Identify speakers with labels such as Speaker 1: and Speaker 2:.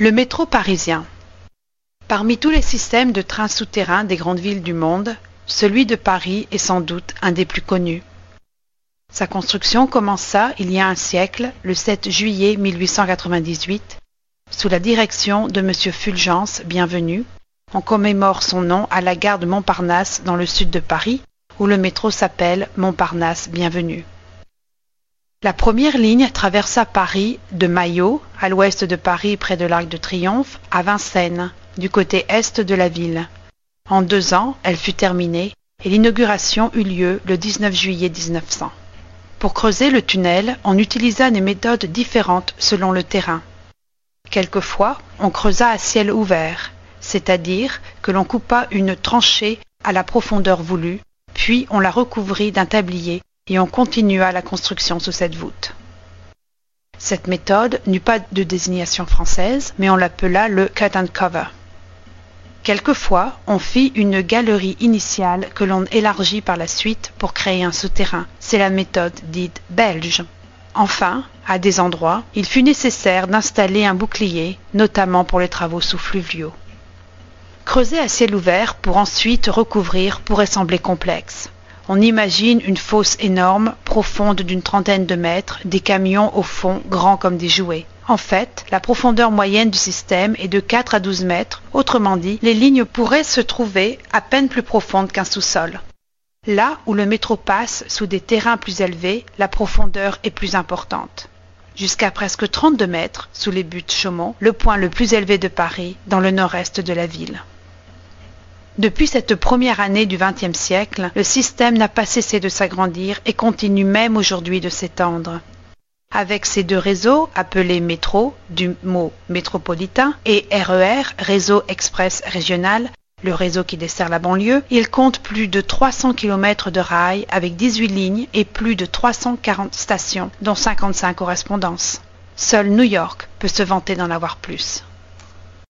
Speaker 1: Le métro parisien. Parmi tous les systèmes de trains souterrains des grandes villes du monde, celui de Paris est sans doute un des plus connus. Sa construction commença il y a un siècle, le 7 juillet 1898, sous la direction de M. Fulgence Bienvenu. On commémore son nom à la gare de Montparnasse dans le sud de Paris, où le métro s'appelle Montparnasse Bienvenu. La première ligne traversa Paris de Maillot, à l'ouest de Paris près de l'Arc de Triomphe, à Vincennes, du côté est de la ville. En deux ans, elle fut terminée et l'inauguration eut lieu le 19 juillet 1900. Pour creuser le tunnel, on utilisa des méthodes différentes selon le terrain. Quelquefois, on creusa à ciel ouvert, c'est-à-dire que l'on coupa une tranchée à la profondeur voulue, puis on la recouvrit d'un tablier et on continua la construction sous cette voûte. Cette méthode n'eut pas de désignation française, mais on l'appela le cut and cover. Quelquefois, on fit une galerie initiale que l'on élargit par la suite pour créer un souterrain. C'est la méthode dite belge. Enfin, à des endroits, il fut nécessaire d'installer un bouclier, notamment pour les travaux sous fluviaux. Creuser à ciel ouvert pour ensuite recouvrir pourrait sembler complexe. On imagine une fosse énorme, profonde d'une trentaine de mètres, des camions au fond grands comme des jouets. En fait, la profondeur moyenne du système est de 4 à 12 mètres, autrement dit, les lignes pourraient se trouver à peine plus profondes qu'un sous-sol. Là où le métro passe sous des terrains plus élevés, la profondeur est plus importante. Jusqu'à presque 32 mètres sous les buttes Chaumont, le point le plus élevé de Paris, dans le nord-est de la ville. Depuis cette première année du XXe siècle, le système n'a pas cessé de s'agrandir et continue même aujourd'hui de s'étendre. Avec ces deux réseaux, appelés métro, du mot métropolitain, et RER, réseau express régional, le réseau qui dessert la banlieue, il compte plus de 300 km de rails avec 18 lignes et plus de 340 stations, dont 55 correspondances. Seul New York peut se vanter d'en avoir plus.